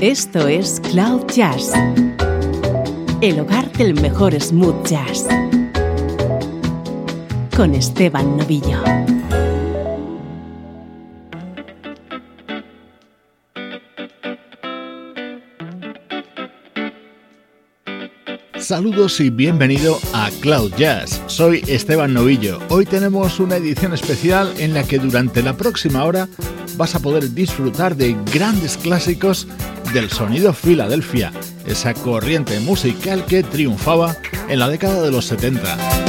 Esto es Cloud Jazz, el hogar del mejor smooth jazz, con Esteban Novillo. Saludos y bienvenido a Cloud Jazz. Soy Esteban Novillo. Hoy tenemos una edición especial en la que durante la próxima hora vas a poder disfrutar de grandes clásicos del sonido Filadelfia, esa corriente musical que triunfaba en la década de los 70.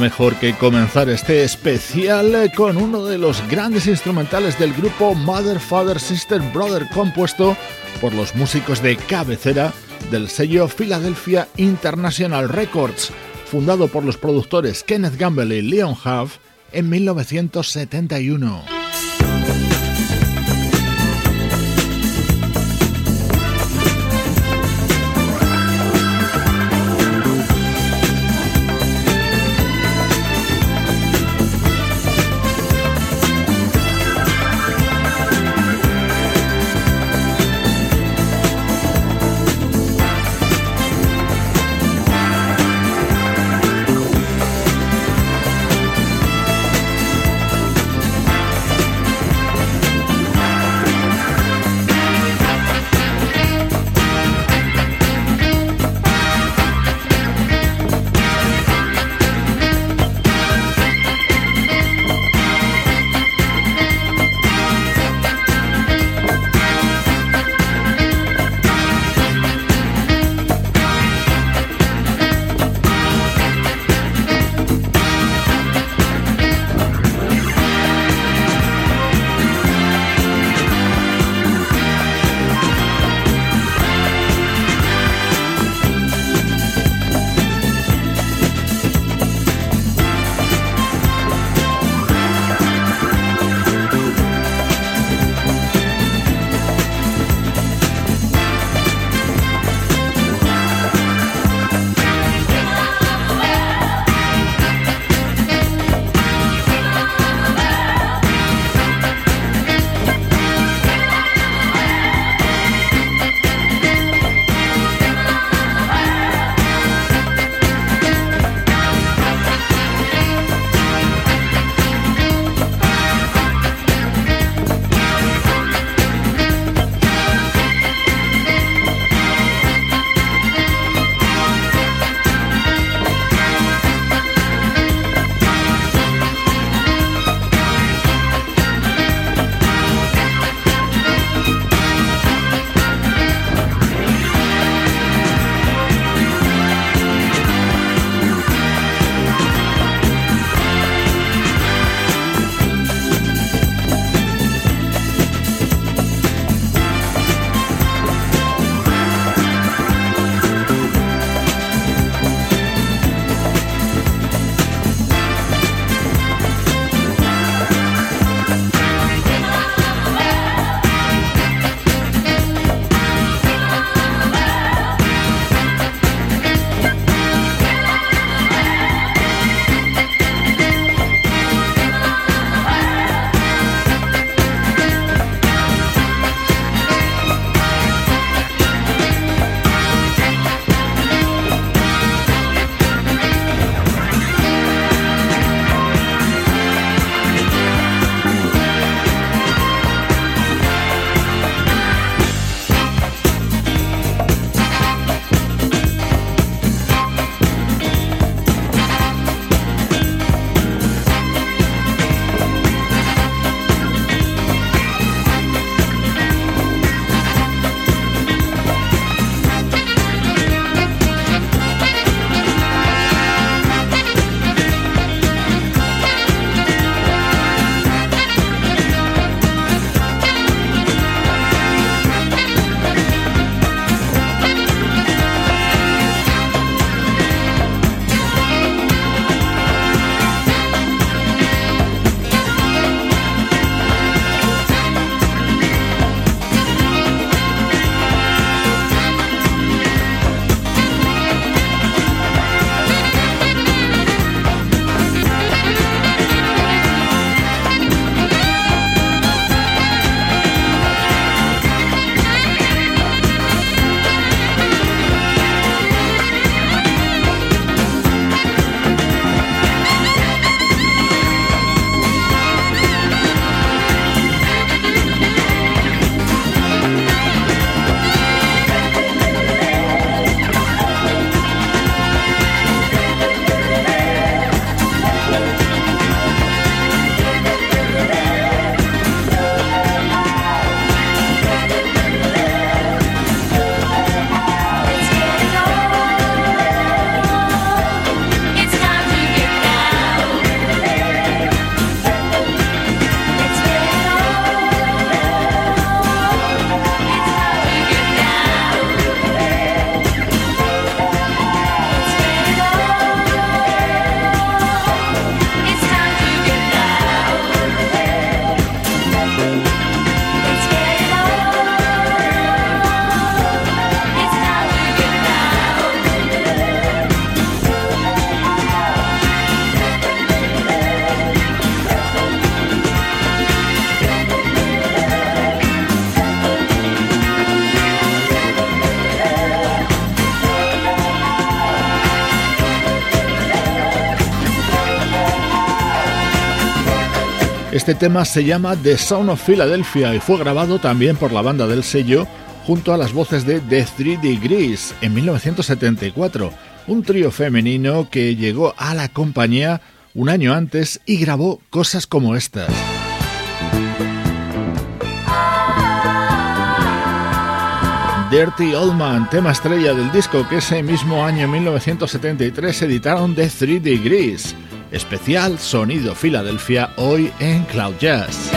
Mejor que comenzar este especial con uno de los grandes instrumentales del grupo Mother, Father, Sister, Brother, compuesto por los músicos de cabecera del sello Philadelphia International Records, fundado por los productores Kenneth Gamble y Leon Huff en 1971. Este tema se llama The Sound of Philadelphia y fue grabado también por la banda del sello junto a las voces de The Three Degrees en 1974, un trío femenino que llegó a la compañía un año antes y grabó cosas como estas. Dirty Old Man, tema estrella del disco que ese mismo año 1973 editaron The Three Degrees. Especial Sonido Filadelfia hoy en Cloud Jazz.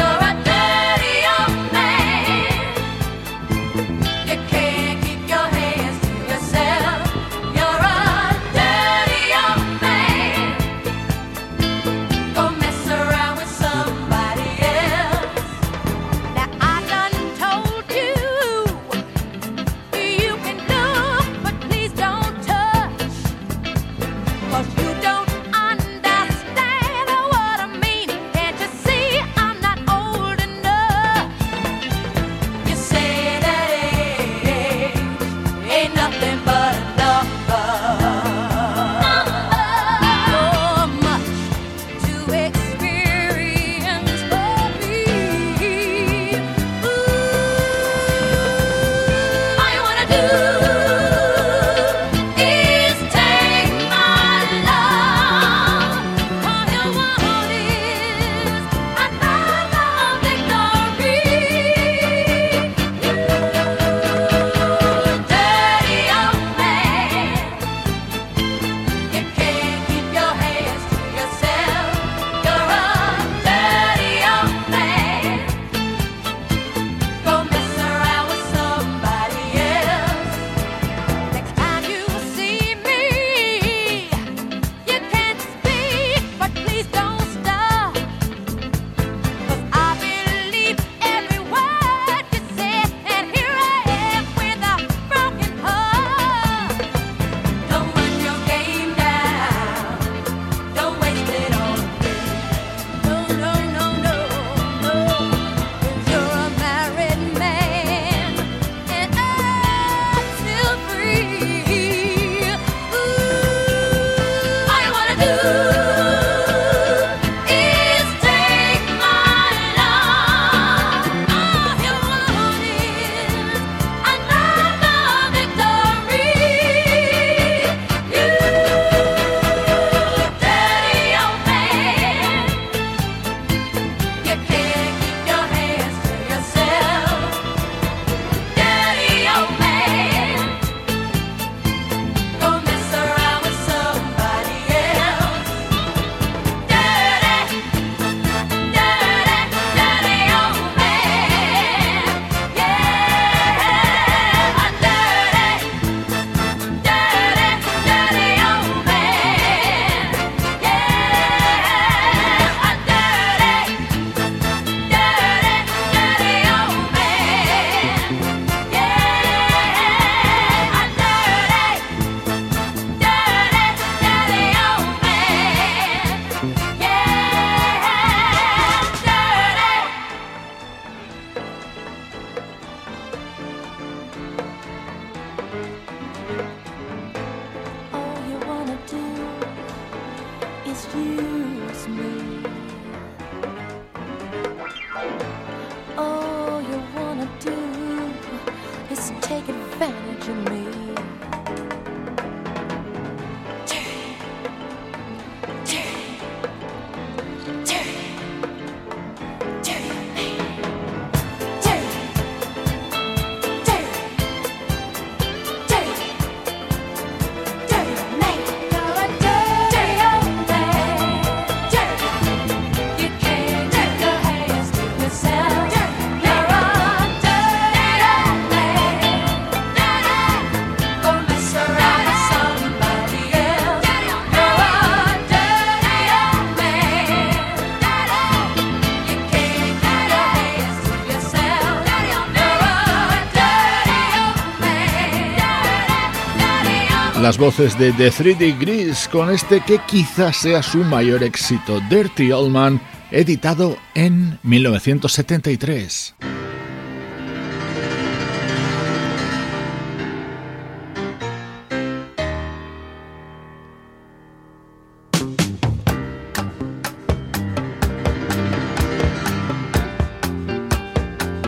Las voces de The 3 Degrees con este que quizás sea su mayor éxito, Dirty Old Man, editado en 1973.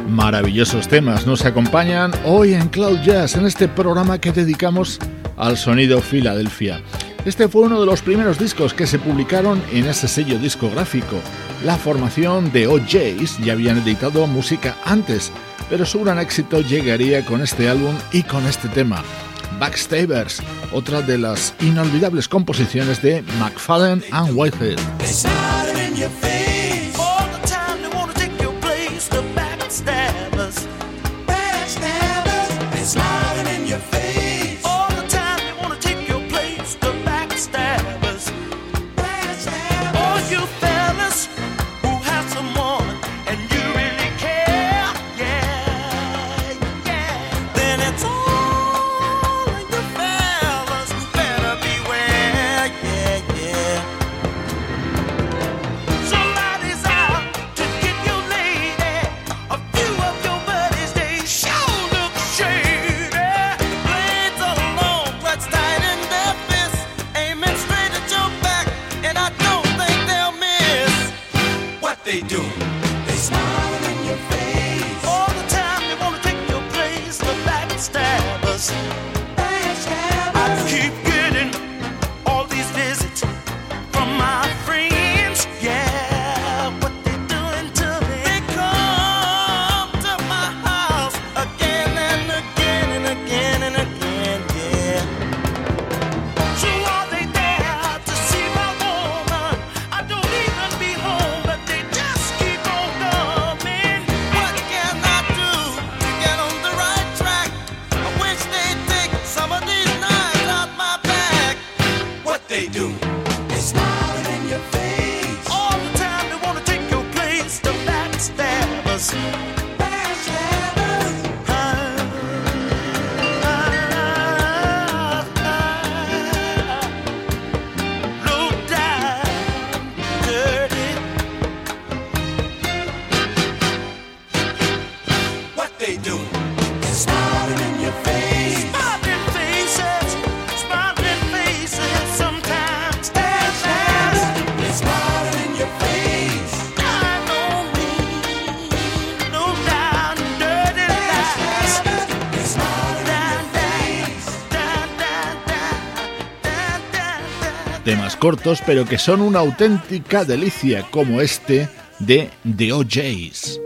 maravillosos temas nos acompañan hoy en Cloud Jazz, en este programa que dedicamos al sonido Filadelfia. Este fue uno de los primeros discos que se publicaron en ese sello discográfico. La formación de OJs ya habían editado música antes, pero su gran éxito llegaría con este álbum y con este tema. Backstabers, otra de las inolvidables composiciones de McFadden and Whitehead. Cortos, pero que son una auténtica delicia, como este de The OJs.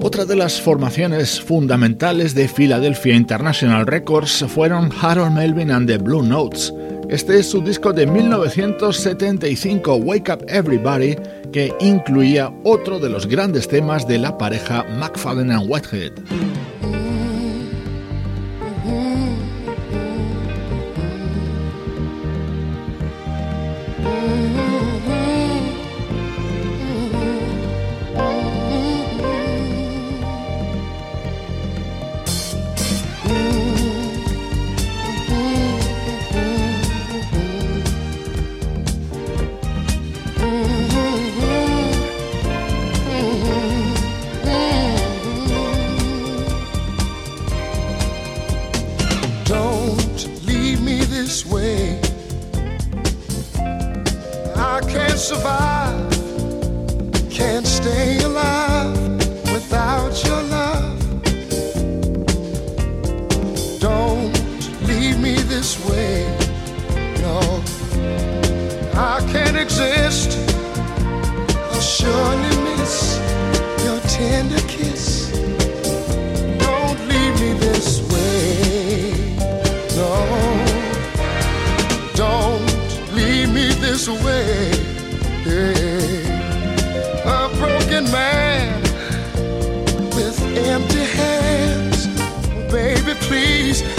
Otra de las formaciones fundamentales de Philadelphia International Records fueron Harold Melvin and the Blue Notes, este es su disco de 1975, Wake Up Everybody, que incluía otro de los grandes temas de la pareja McFadden and Whitehead. this way. Yeah. A broken man with empty hands. Baby, please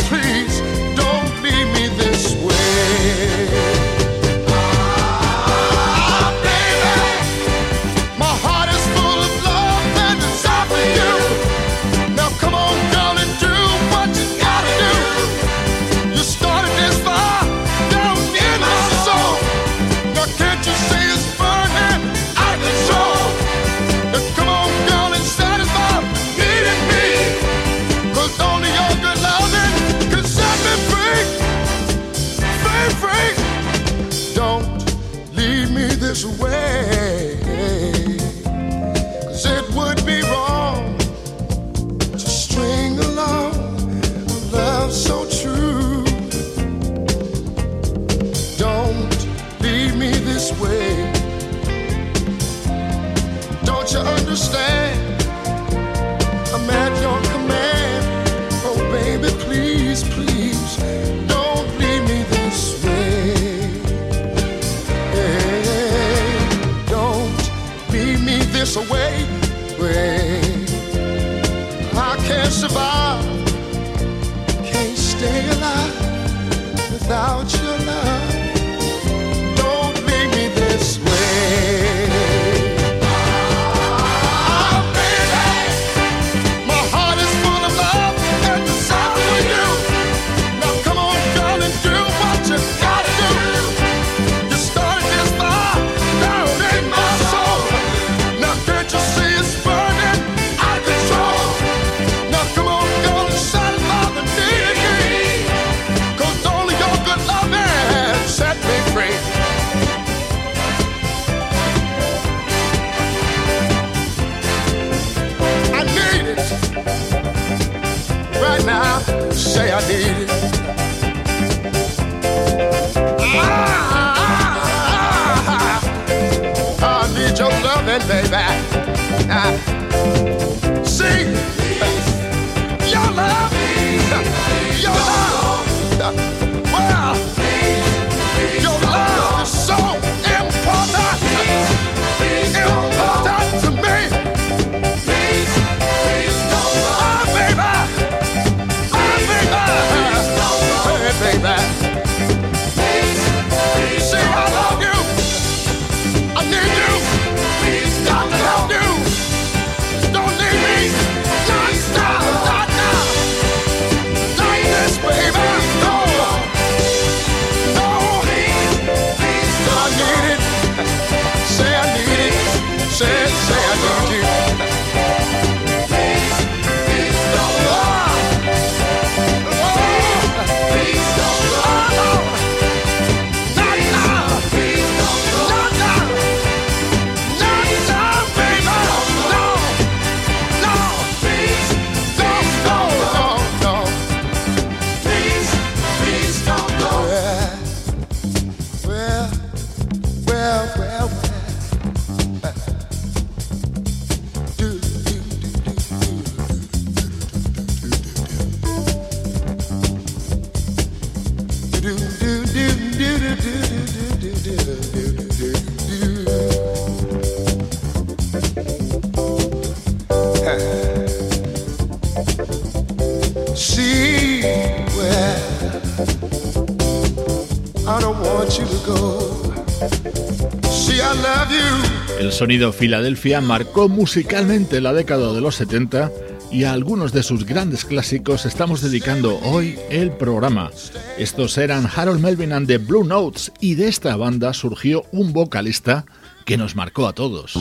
El sonido Filadelfia marcó musicalmente la década de los 70 y a algunos de sus grandes clásicos estamos dedicando hoy el programa. Estos eran Harold Melvin and the Blue Notes y de esta banda surgió un vocalista que nos marcó a todos.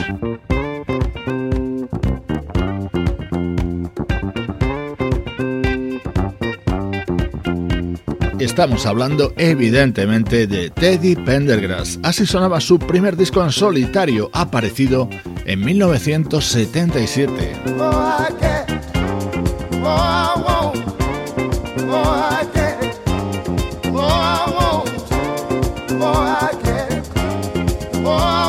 Estamos hablando evidentemente de Teddy Pendergrass. Así sonaba su primer disco en solitario, aparecido en 1977. Oh, I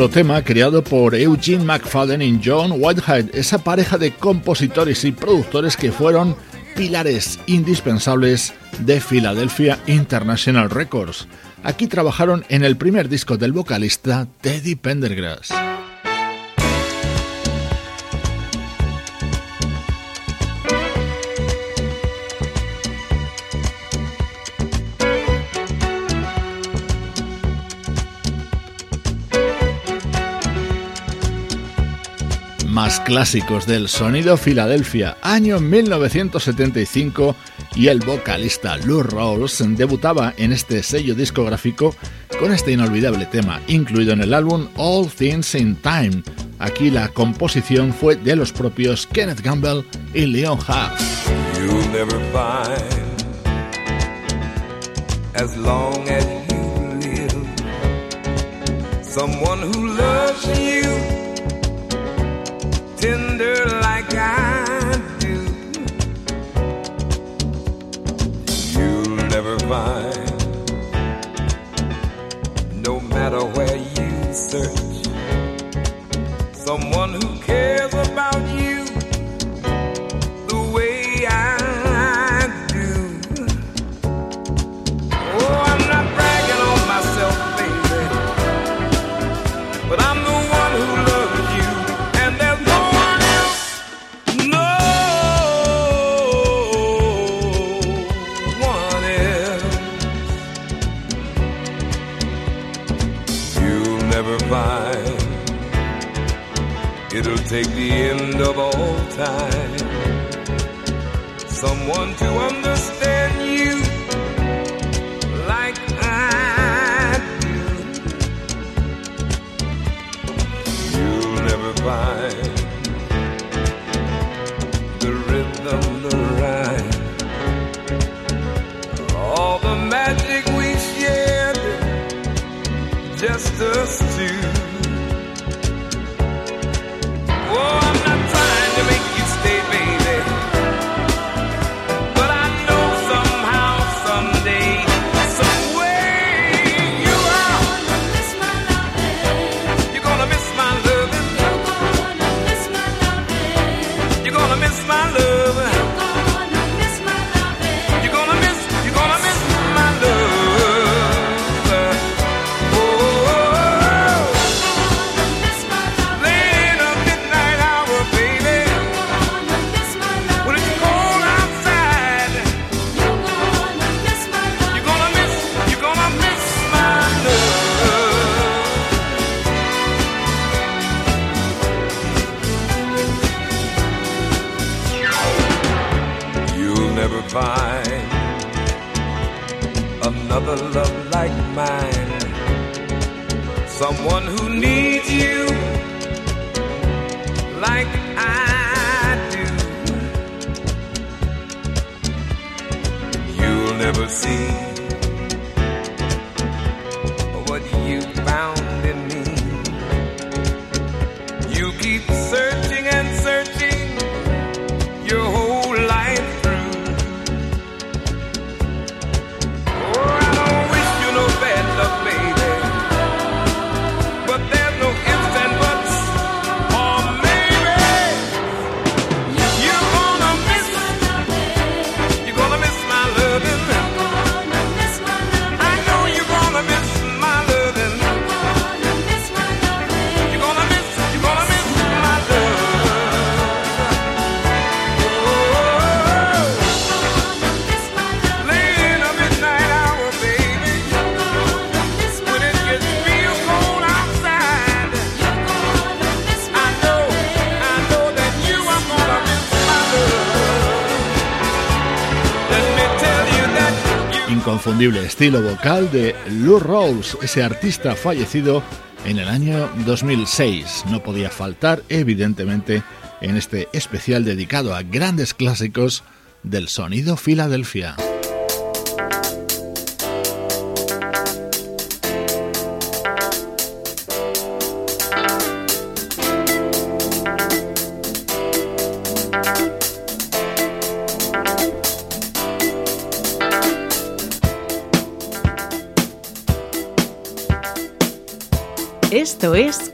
otro tema creado por Eugene McFadden y John Whitehead, esa pareja de compositores y productores que fueron pilares indispensables de Philadelphia International Records. Aquí trabajaron en el primer disco del vocalista Teddy Pendergrass. Clásicos del sonido Filadelfia, año 1975, y el vocalista Lou Rawls debutaba en este sello discográfico con este inolvidable tema, incluido en el álbum All Things in Time. Aquí la composición fue de los propios Kenneth Gamble y Leon Huff. Tender like I do. You'll never find, take the end of all time. Someone to understand my love. Inconfundible estilo vocal de Lou Rawls, ese artista fallecido en el año 2006. No podía faltar, evidentemente, en este especial dedicado a grandes clásicos del sonido Filadelfia.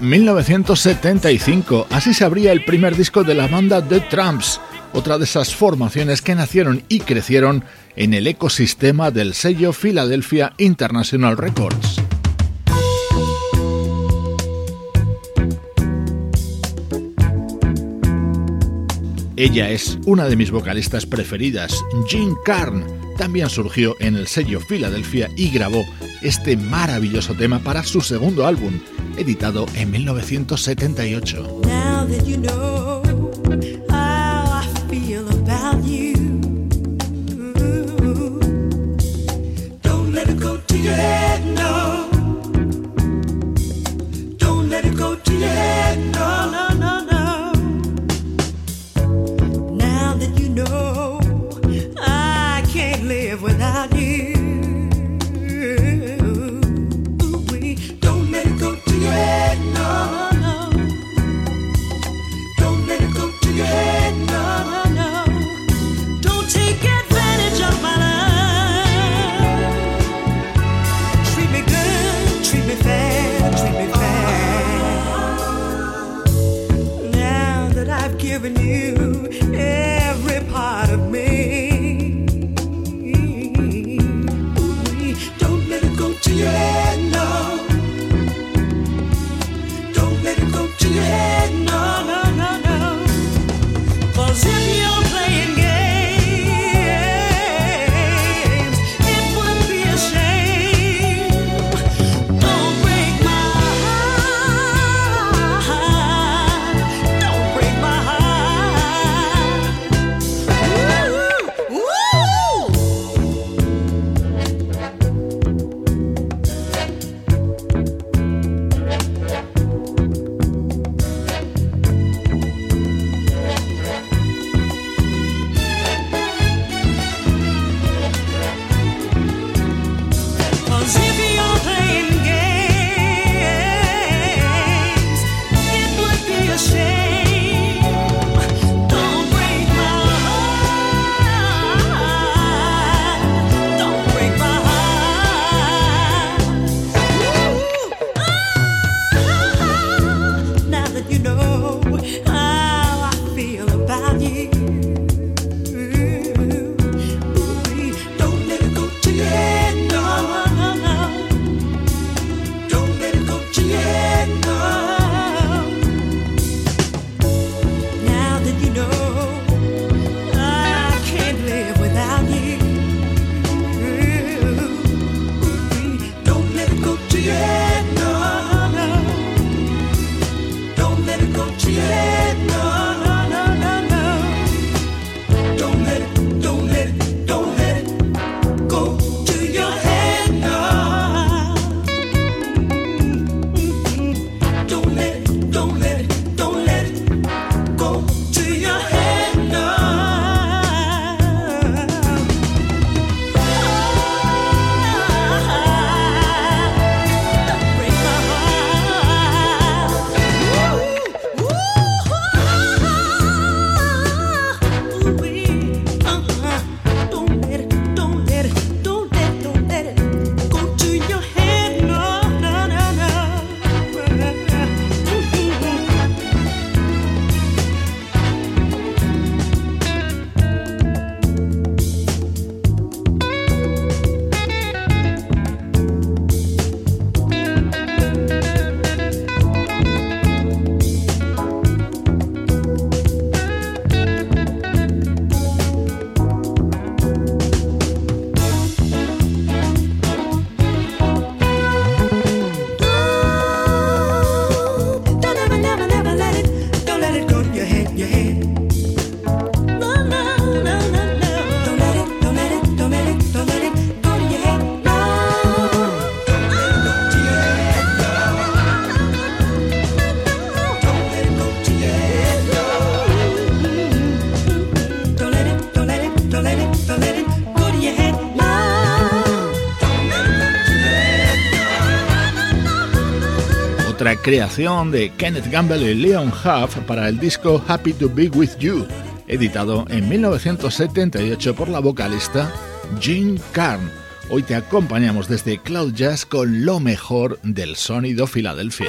1975, así se abría el primer disco de la banda The Tramps, otra de esas formaciones que nacieron y crecieron en el ecosistema del sello Philadelphia International Records. Ella es una de mis vocalistas preferidas, Jean Carn. También surgió en el sello Philadelphia y grabó este maravilloso tema para su segundo álbum, editado en 1978. Creación de Kenneth Gamble y Leon Huff para el disco Happy to Be With You, editado en 1978 por la vocalista Jean Carn. Hoy te acompañamos desde Cloud Jazz con lo mejor del sonido Filadelfia.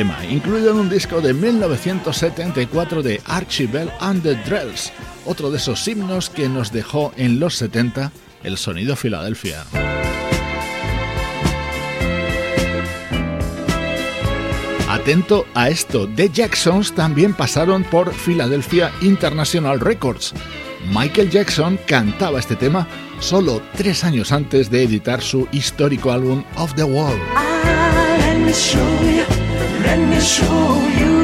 Tema, incluido en un disco de 1974 de Archie Bell and the Drells, otro de esos himnos que nos dejó en los 70 el sonido Filadelfia. Atento a esto, The Jacksons también pasaron por Philadelphia International Records. Michael Jackson cantaba este tema solo tres años antes de editar su histórico álbum Of the Wall. you, let me show you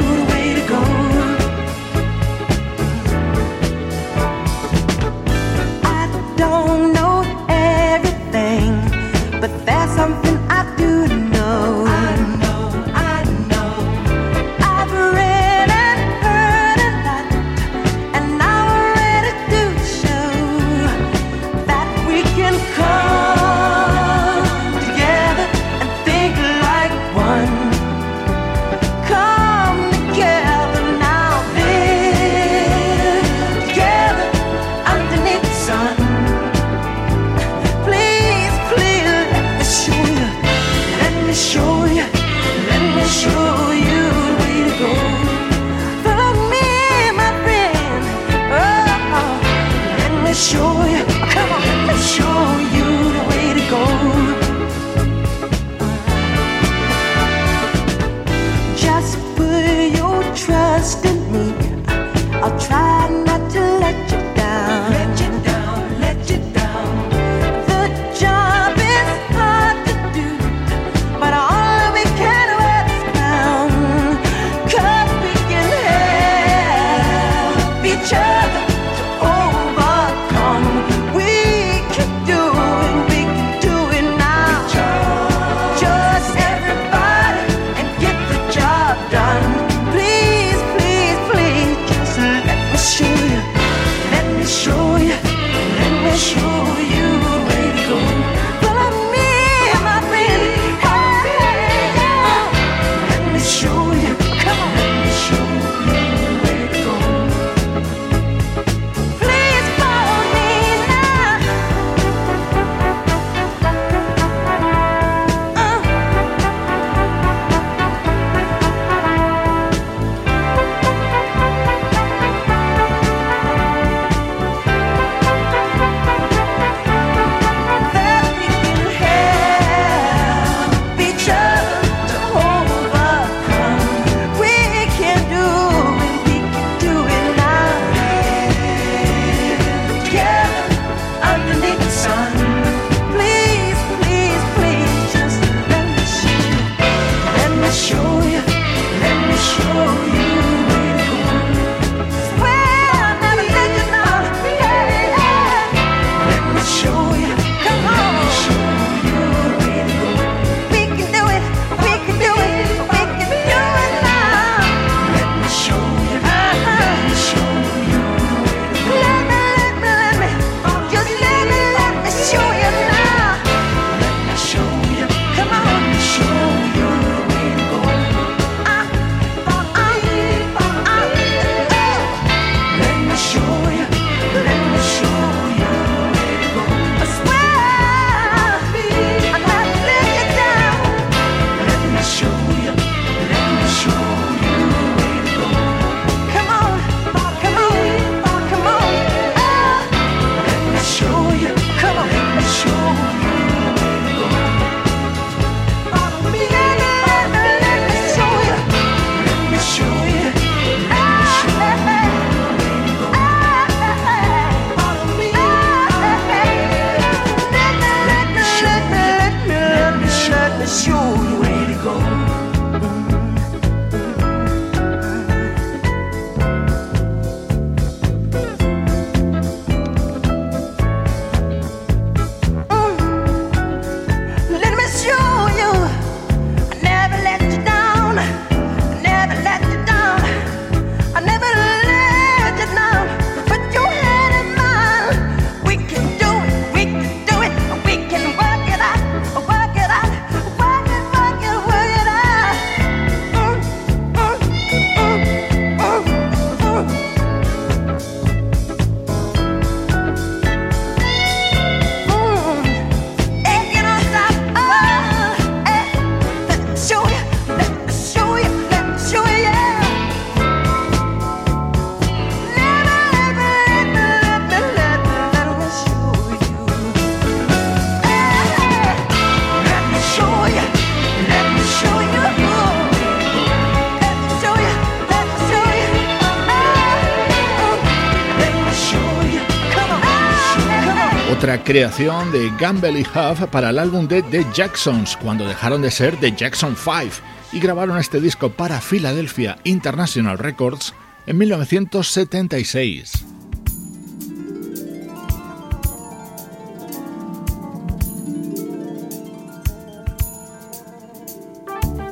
creación de Gamble y Huff para el álbum de The Jacksons, cuando dejaron de ser The Jackson 5 y grabaron este disco para Philadelphia International Records en 1976.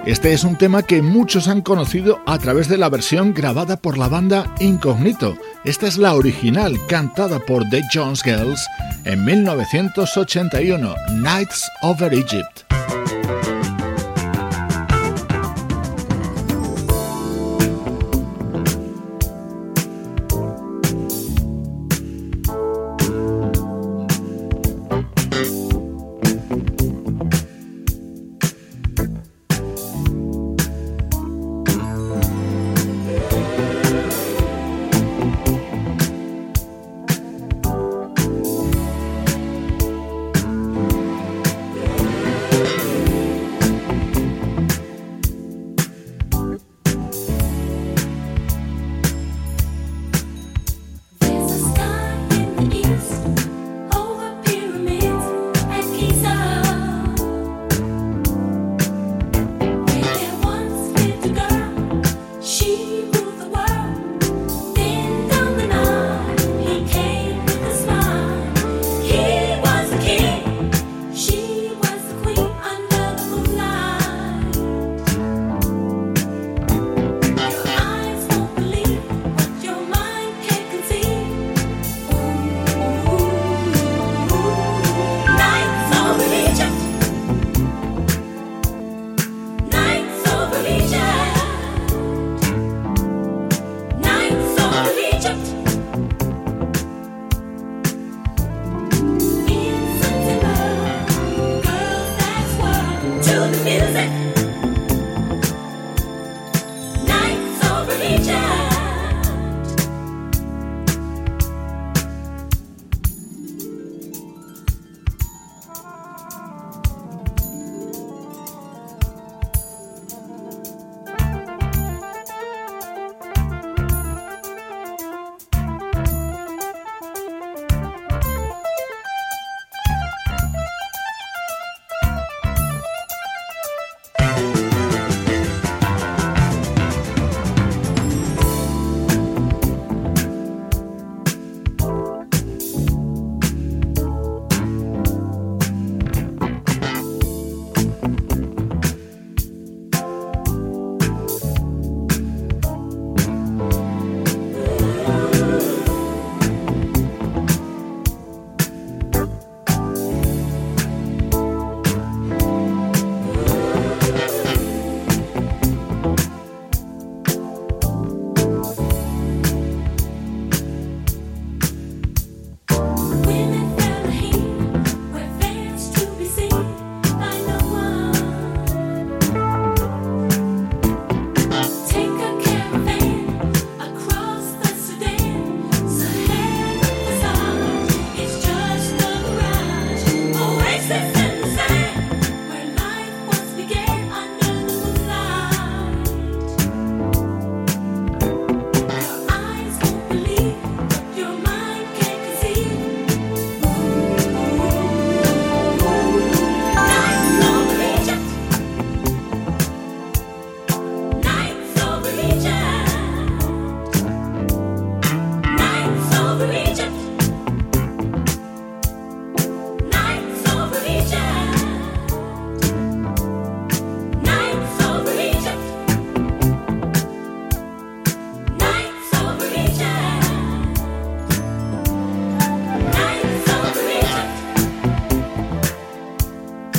Este es un tema que muchos han conocido a través de la versión grabada por la banda Incognito. Esta es la original, cantada por The Jones Girls en 1981, Nights Over Egypt.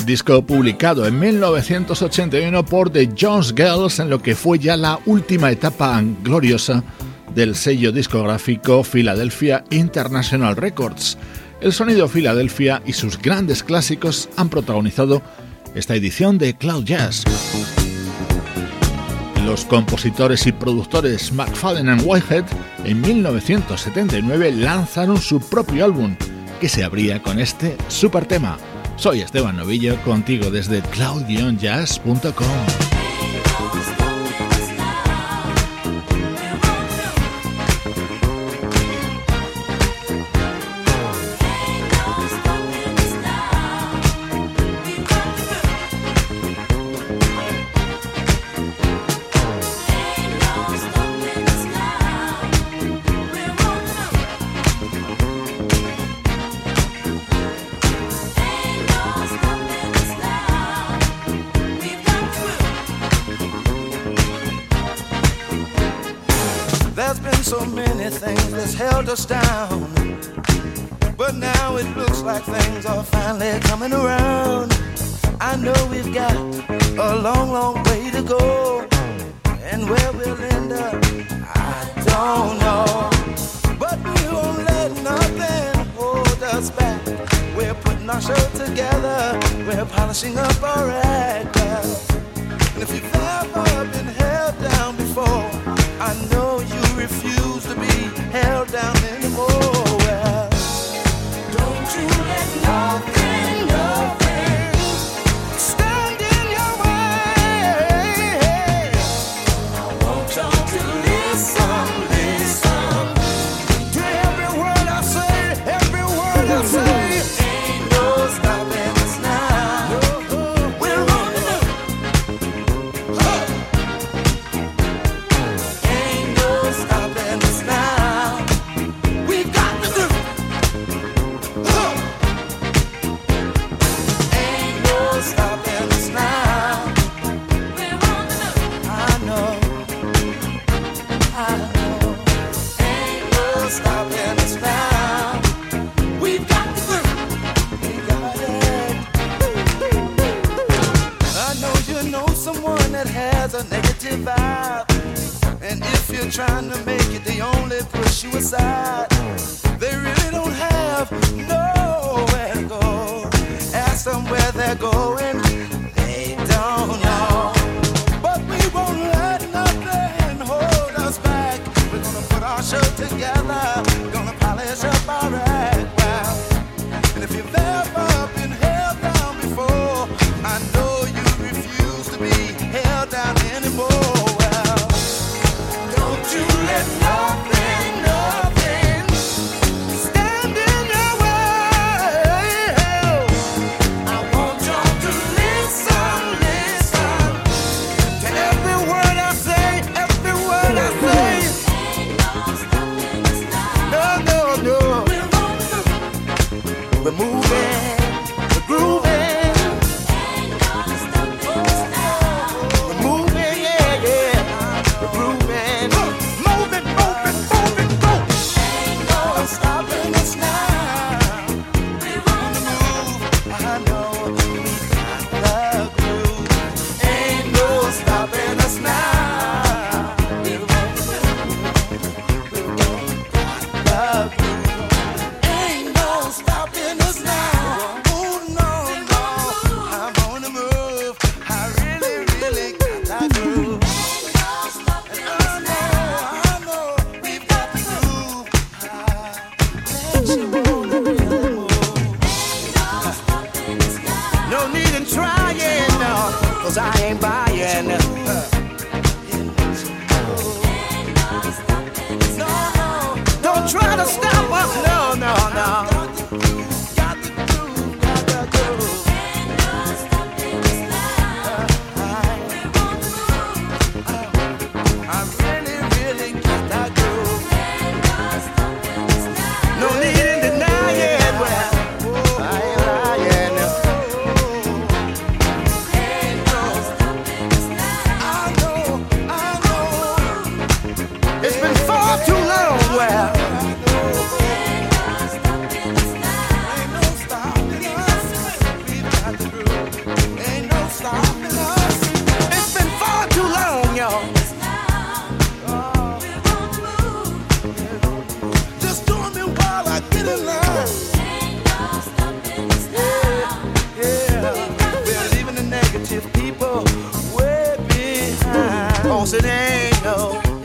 Disco publicado en 1981 por The Jones Girls en lo que fue ya la última etapa gloriosa del sello discográfico Philadelphia International Records. El sonido Philadelphia y sus grandes clásicos han protagonizado esta edición de Cloud Jazz. Los compositores y productores McFadden and Whitehead en 1979 lanzaron su propio álbum, que se abría con este super tema. Soy Esteban Novillo, contigo desde cloud-jazz.com. an angel.